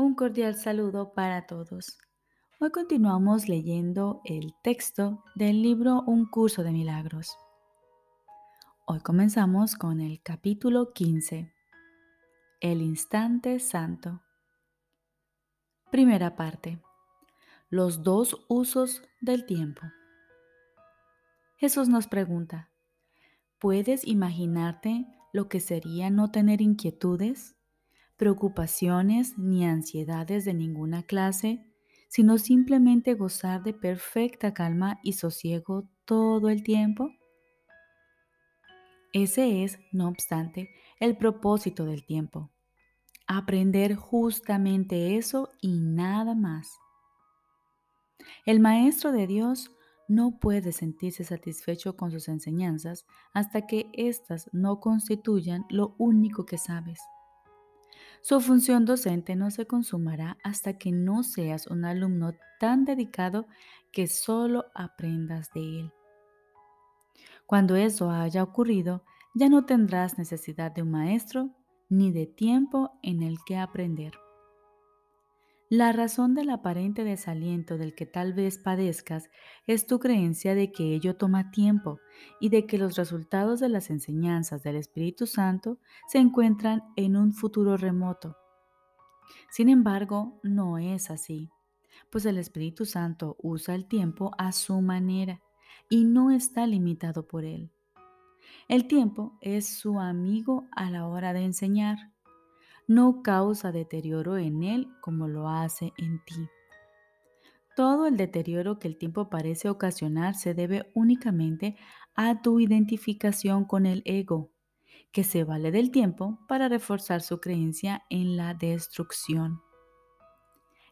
Un cordial saludo para todos. Hoy continuamos leyendo el texto del libro Un curso de milagros. Hoy comenzamos con el capítulo 15, El instante santo. Primera parte. Los dos usos del tiempo. Jesús nos pregunta, ¿puedes imaginarte lo que sería no tener inquietudes? Preocupaciones ni ansiedades de ninguna clase, sino simplemente gozar de perfecta calma y sosiego todo el tiempo? Ese es, no obstante, el propósito del tiempo. Aprender justamente eso y nada más. El Maestro de Dios no puede sentirse satisfecho con sus enseñanzas hasta que éstas no constituyan lo único que sabes. Su función docente no se consumará hasta que no seas un alumno tan dedicado que solo aprendas de él. Cuando eso haya ocurrido, ya no tendrás necesidad de un maestro ni de tiempo en el que aprender. La razón del aparente desaliento del que tal vez padezcas es tu creencia de que ello toma tiempo y de que los resultados de las enseñanzas del Espíritu Santo se encuentran en un futuro remoto. Sin embargo, no es así, pues el Espíritu Santo usa el tiempo a su manera y no está limitado por él. El tiempo es su amigo a la hora de enseñar no causa deterioro en él como lo hace en ti. Todo el deterioro que el tiempo parece ocasionar se debe únicamente a tu identificación con el ego, que se vale del tiempo para reforzar su creencia en la destrucción.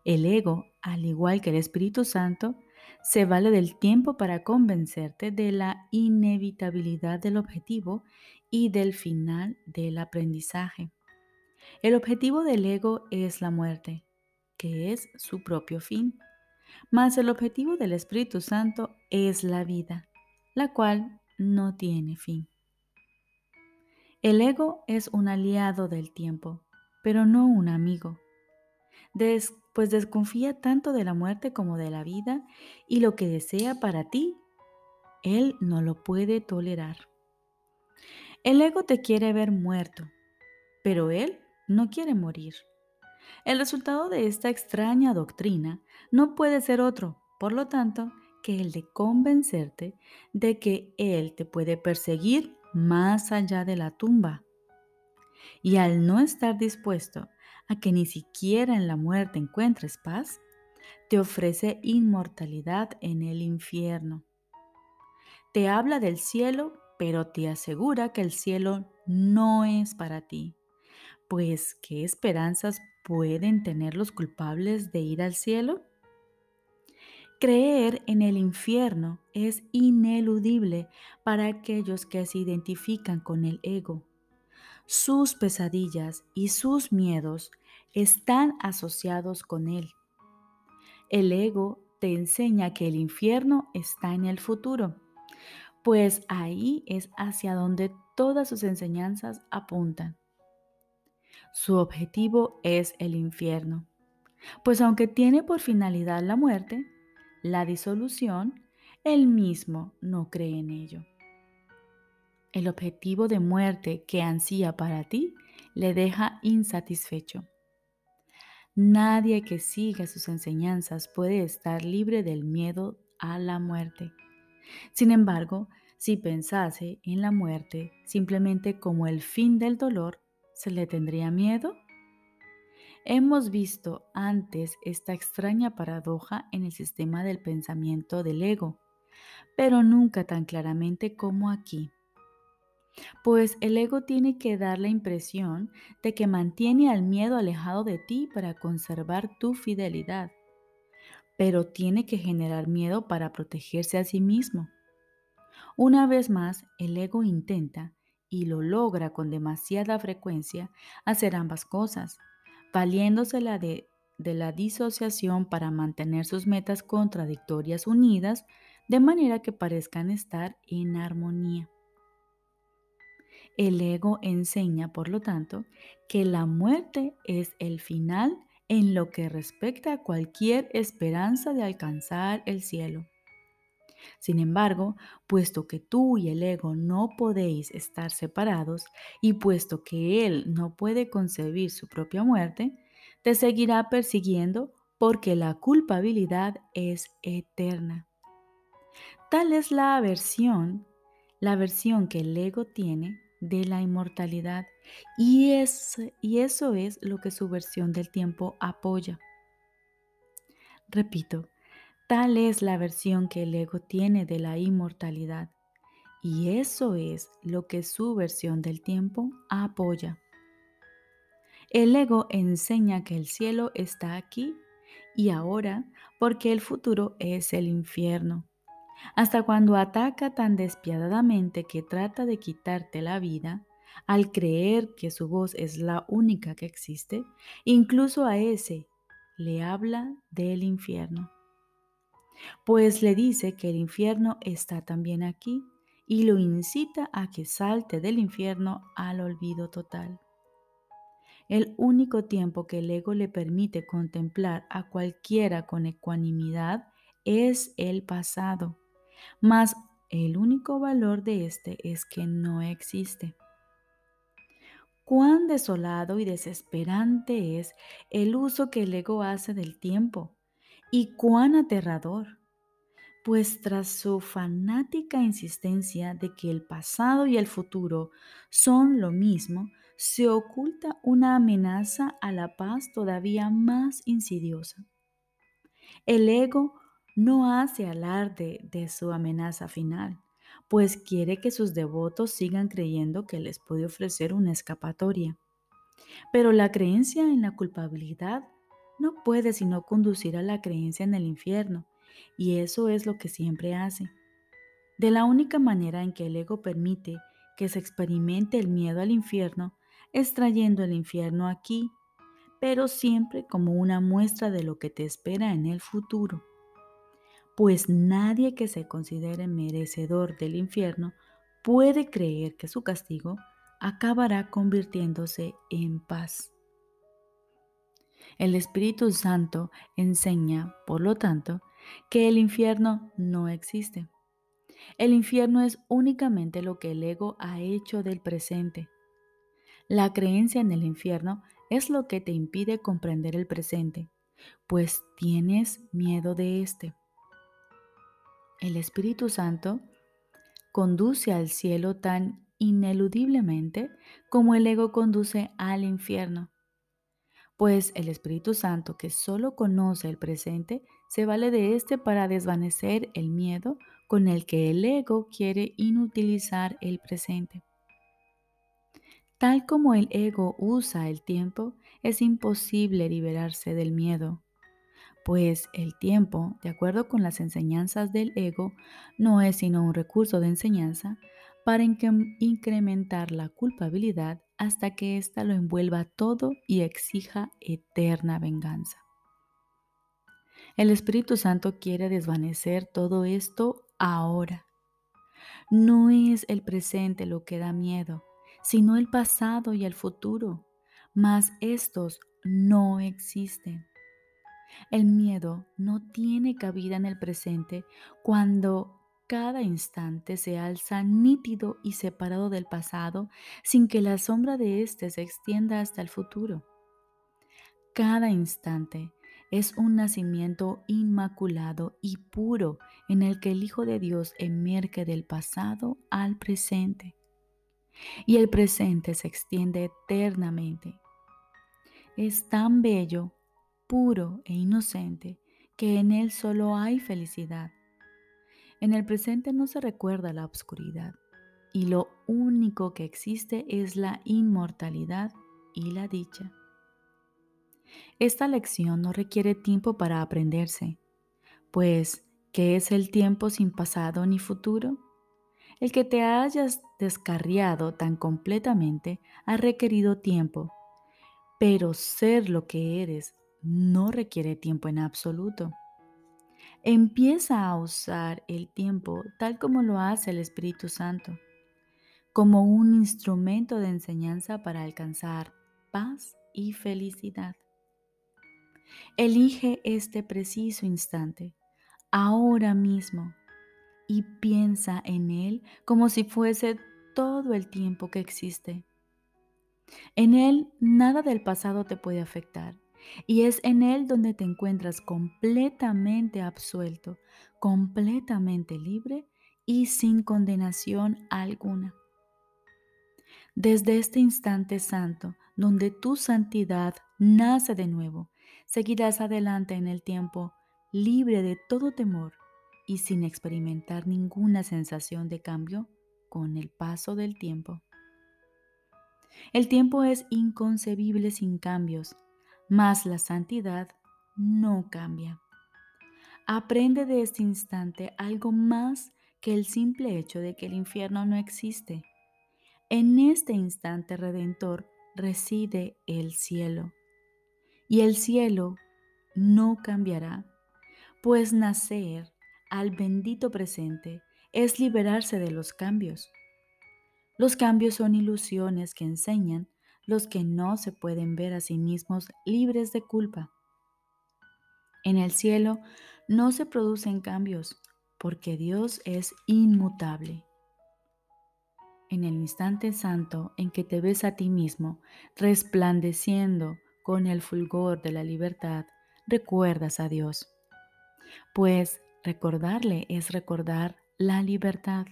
El ego, al igual que el Espíritu Santo, se vale del tiempo para convencerte de la inevitabilidad del objetivo y del final del aprendizaje. El objetivo del ego es la muerte, que es su propio fin, mas el objetivo del Espíritu Santo es la vida, la cual no tiene fin. El ego es un aliado del tiempo, pero no un amigo, pues desconfía tanto de la muerte como de la vida y lo que desea para ti, él no lo puede tolerar. El ego te quiere ver muerto, pero él no quiere morir. El resultado de esta extraña doctrina no puede ser otro, por lo tanto, que el de convencerte de que Él te puede perseguir más allá de la tumba. Y al no estar dispuesto a que ni siquiera en la muerte encuentres paz, te ofrece inmortalidad en el infierno. Te habla del cielo, pero te asegura que el cielo no es para ti pues, ¿qué esperanzas pueden tener los culpables de ir al cielo? Creer en el infierno es ineludible para aquellos que se identifican con el ego. Sus pesadillas y sus miedos están asociados con él. El ego te enseña que el infierno está en el futuro, pues ahí es hacia donde todas sus enseñanzas apuntan. Su objetivo es el infierno, pues aunque tiene por finalidad la muerte, la disolución, él mismo no cree en ello. El objetivo de muerte que ansía para ti le deja insatisfecho. Nadie que siga sus enseñanzas puede estar libre del miedo a la muerte. Sin embargo, si pensase en la muerte simplemente como el fin del dolor, ¿Se le tendría miedo? Hemos visto antes esta extraña paradoja en el sistema del pensamiento del ego, pero nunca tan claramente como aquí. Pues el ego tiene que dar la impresión de que mantiene al miedo alejado de ti para conservar tu fidelidad, pero tiene que generar miedo para protegerse a sí mismo. Una vez más, el ego intenta, y lo logra con demasiada frecuencia, hacer ambas cosas, valiéndosela de, de la disociación para mantener sus metas contradictorias unidas de manera que parezcan estar en armonía. El ego enseña, por lo tanto, que la muerte es el final en lo que respecta a cualquier esperanza de alcanzar el cielo. Sin embargo, puesto que tú y el ego no podéis estar separados y puesto que él no puede concebir su propia muerte, te seguirá persiguiendo porque la culpabilidad es eterna. Tal es la aversión, la aversión que el ego tiene de la inmortalidad y, y eso es lo que su versión del tiempo apoya. Repito, Tal es la versión que el ego tiene de la inmortalidad y eso es lo que su versión del tiempo apoya. El ego enseña que el cielo está aquí y ahora porque el futuro es el infierno. Hasta cuando ataca tan despiadadamente que trata de quitarte la vida, al creer que su voz es la única que existe, incluso a ese le habla del infierno pues le dice que el infierno está también aquí y lo incita a que salte del infierno al olvido total. El único tiempo que el ego le permite contemplar a cualquiera con ecuanimidad es el pasado, mas el único valor de este es que no existe. Cuán desolado y desesperante es el uso que el ego hace del tiempo y cuán aterrador, pues tras su fanática insistencia de que el pasado y el futuro son lo mismo, se oculta una amenaza a la paz todavía más insidiosa. El ego no hace alarde de su amenaza final, pues quiere que sus devotos sigan creyendo que les puede ofrecer una escapatoria. Pero la creencia en la culpabilidad no puede sino conducir a la creencia en el infierno, y eso es lo que siempre hace. De la única manera en que el ego permite que se experimente el miedo al infierno es trayendo el infierno aquí, pero siempre como una muestra de lo que te espera en el futuro. Pues nadie que se considere merecedor del infierno puede creer que su castigo acabará convirtiéndose en paz. El Espíritu Santo enseña, por lo tanto, que el infierno no existe. El infierno es únicamente lo que el ego ha hecho del presente. La creencia en el infierno es lo que te impide comprender el presente, pues tienes miedo de éste. El Espíritu Santo conduce al cielo tan ineludiblemente como el ego conduce al infierno pues el Espíritu Santo, que solo conoce el presente, se vale de éste para desvanecer el miedo con el que el ego quiere inutilizar el presente. Tal como el ego usa el tiempo, es imposible liberarse del miedo, pues el tiempo, de acuerdo con las enseñanzas del ego, no es sino un recurso de enseñanza para incrementar la culpabilidad hasta que ésta lo envuelva todo y exija eterna venganza. El Espíritu Santo quiere desvanecer todo esto ahora. No es el presente lo que da miedo, sino el pasado y el futuro, mas estos no existen. El miedo no tiene cabida en el presente cuando cada instante se alza nítido y separado del pasado sin que la sombra de éste se extienda hasta el futuro. Cada instante es un nacimiento inmaculado y puro en el que el Hijo de Dios emerge del pasado al presente. Y el presente se extiende eternamente. Es tan bello, puro e inocente que en él solo hay felicidad en el presente no se recuerda la obscuridad y lo único que existe es la inmortalidad y la dicha. Esta lección no requiere tiempo para aprenderse, pues ¿qué es el tiempo sin pasado ni futuro? El que te hayas descarriado tan completamente ha requerido tiempo, pero ser lo que eres no requiere tiempo en absoluto. Empieza a usar el tiempo tal como lo hace el Espíritu Santo, como un instrumento de enseñanza para alcanzar paz y felicidad. Elige este preciso instante, ahora mismo, y piensa en él como si fuese todo el tiempo que existe. En él nada del pasado te puede afectar y es en él donde te encuentras completamente absuelto, completamente libre y sin condenación alguna. Desde este instante santo, donde tu santidad nace de nuevo, seguirás adelante en el tiempo libre de todo temor y sin experimentar ninguna sensación de cambio con el paso del tiempo. El tiempo es inconcebible sin cambios, mas la santidad no cambia. Aprende de este instante algo más que el simple hecho de que el infierno no existe en este instante redentor reside el cielo. Y el cielo no cambiará, pues nacer al bendito presente es liberarse de los cambios. Los cambios son ilusiones que enseñan los que no se pueden ver a sí mismos libres de culpa. En el cielo no se producen cambios porque Dios es inmutable en el instante santo en que te ves a ti mismo resplandeciendo con el fulgor de la libertad, recuerdas a Dios. Pues recordarle es recordar la libertad.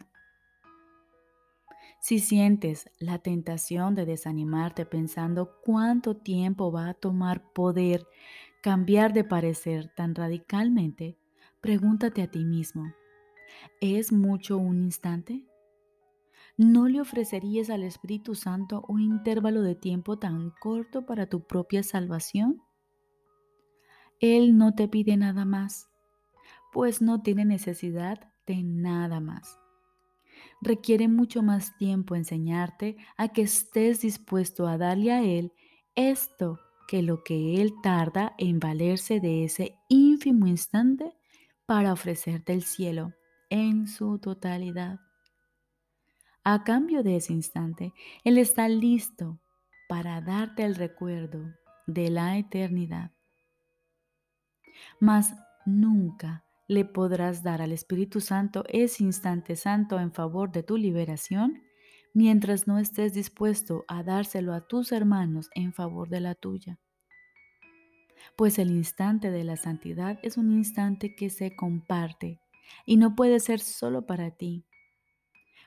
Si sientes la tentación de desanimarte pensando cuánto tiempo va a tomar poder cambiar de parecer tan radicalmente, pregúntate a ti mismo, ¿es mucho un instante? ¿no le ofrecerías al Espíritu Santo un intervalo de tiempo tan corto para tu propia salvación? Él no te pide nada más, pues no tiene necesidad de nada más. Requiere mucho más tiempo enseñarte a que estés dispuesto a darle a Él esto que lo que Él tarda en valerse de ese ínfimo instante para ofrecerte el cielo en su totalidad. A cambio de ese instante, Él está listo para darte el recuerdo de la eternidad. Mas nunca le podrás dar al Espíritu Santo ese instante santo en favor de tu liberación mientras no estés dispuesto a dárselo a tus hermanos en favor de la tuya. Pues el instante de la santidad es un instante que se comparte y no puede ser solo para ti,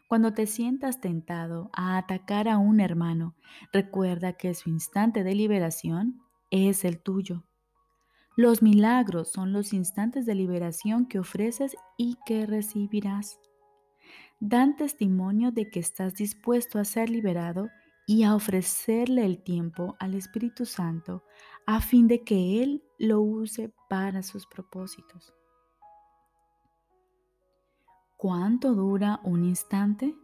cuando te sientas tentado a atacar a un hermano, recuerda que su instante de liberación es el tuyo. Los milagros son los instantes de liberación que ofreces y que recibirás. Dan testimonio de que estás dispuesto a ser liberado y a ofrecerle el tiempo al Espíritu Santo a fin de que Él lo use para sus propósitos. ¿Cuánto dura un instante?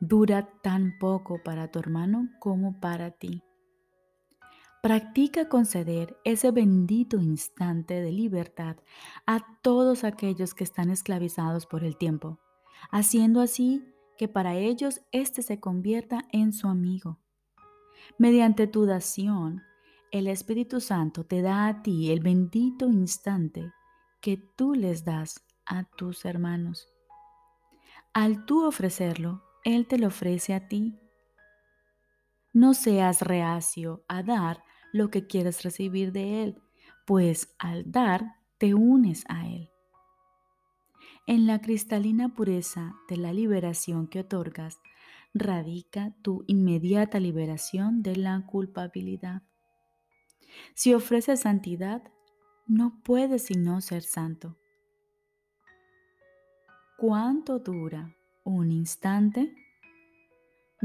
Dura tan poco para tu hermano como para ti. Practica conceder ese bendito instante de libertad a todos aquellos que están esclavizados por el tiempo, haciendo así que para ellos éste se convierta en su amigo. Mediante tu dación, el Espíritu Santo te da a ti el bendito instante que tú les das a tus hermanos. Al tú ofrecerlo, Él te lo ofrece a ti. No seas reacio a dar lo que quieres recibir de Él, pues al dar te unes a Él. En la cristalina pureza de la liberación que otorgas, radica tu inmediata liberación de la culpabilidad. Si ofreces santidad, no puedes sino ser santo. ¿Cuánto dura un instante?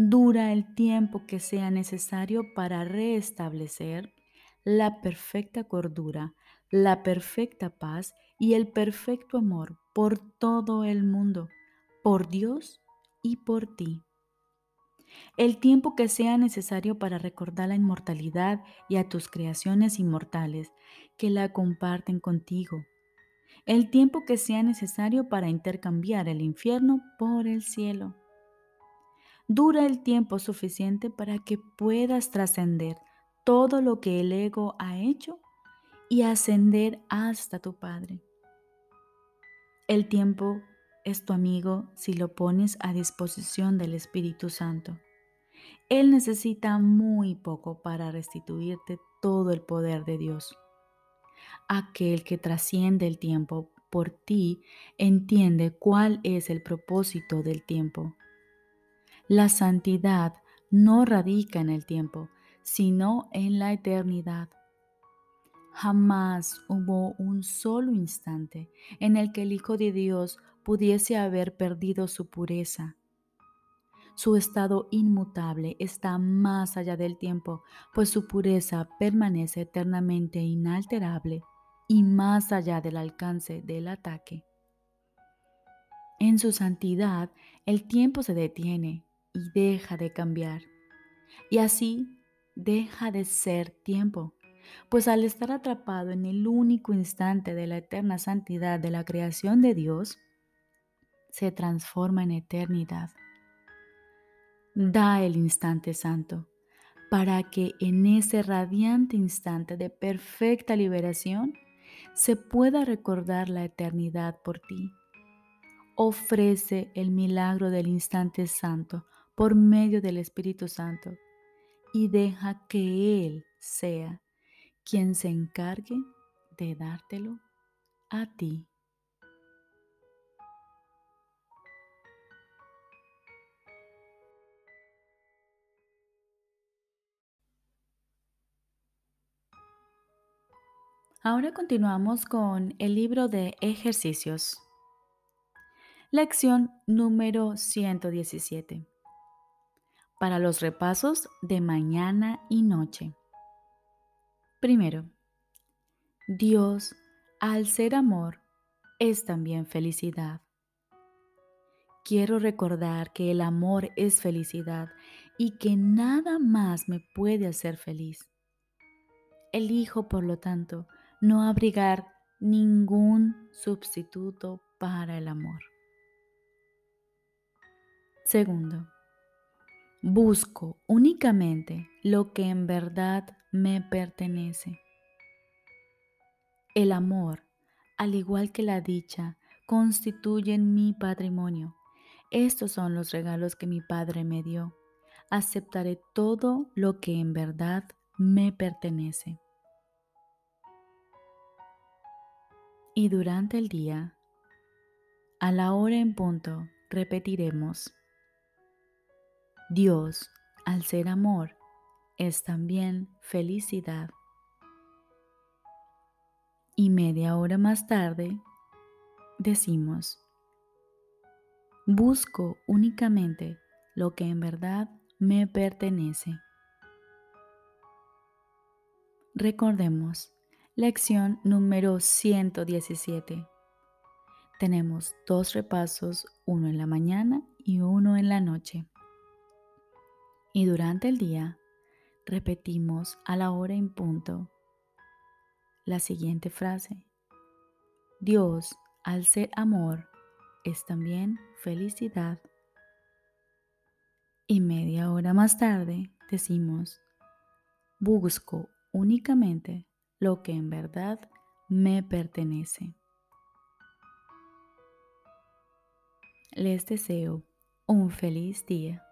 Dura el tiempo que sea necesario para restablecer la perfecta cordura, la perfecta paz y el perfecto amor por todo el mundo, por Dios y por ti. El tiempo que sea necesario para recordar la inmortalidad y a tus creaciones inmortales que la comparten contigo el tiempo que sea necesario para intercambiar el infierno por el cielo. Dura el tiempo suficiente para que puedas trascender todo lo que el ego ha hecho y ascender hasta tu Padre. El tiempo es tu amigo si lo pones a disposición del Espíritu Santo. Él necesita muy poco para restituirte todo el poder de Dios. Aquel que trasciende el tiempo por ti entiende cuál es el propósito del tiempo. La santidad no radica en el tiempo, sino en la eternidad. Jamás hubo un solo instante en el que el Hijo de Dios pudiese haber perdido su pureza. Su estado inmutable está más allá del tiempo, pues su pureza permanece eternamente inalterable y más allá del alcance del ataque. En su santidad, el tiempo se detiene y deja de cambiar. Y así deja de ser tiempo, pues al estar atrapado en el único instante de la eterna santidad de la creación de Dios, se transforma en eternidad. Da el instante santo para que en ese radiante instante de perfecta liberación se pueda recordar la eternidad por ti. Ofrece el milagro del instante santo por medio del Espíritu Santo y deja que Él sea quien se encargue de dártelo a ti. Ahora continuamos con el libro de ejercicios. Lección número 117. Para los repasos de mañana y noche. Primero, Dios, al ser amor, es también felicidad. Quiero recordar que el amor es felicidad y que nada más me puede hacer feliz. Elijo, por lo tanto, no abrigar ningún sustituto para el amor. Segundo, busco únicamente lo que en verdad me pertenece. El amor, al igual que la dicha, constituyen mi patrimonio. Estos son los regalos que mi Padre me dio. Aceptaré todo lo que en verdad me pertenece. Y durante el día, a la hora en punto, repetiremos, Dios, al ser amor, es también felicidad. Y media hora más tarde, decimos, busco únicamente lo que en verdad me pertenece. Recordemos, Lección número 117. Tenemos dos repasos, uno en la mañana y uno en la noche. Y durante el día repetimos a la hora en punto la siguiente frase. Dios, al ser amor, es también felicidad. Y media hora más tarde decimos, busco únicamente lo que en verdad me pertenece. Les deseo un feliz día.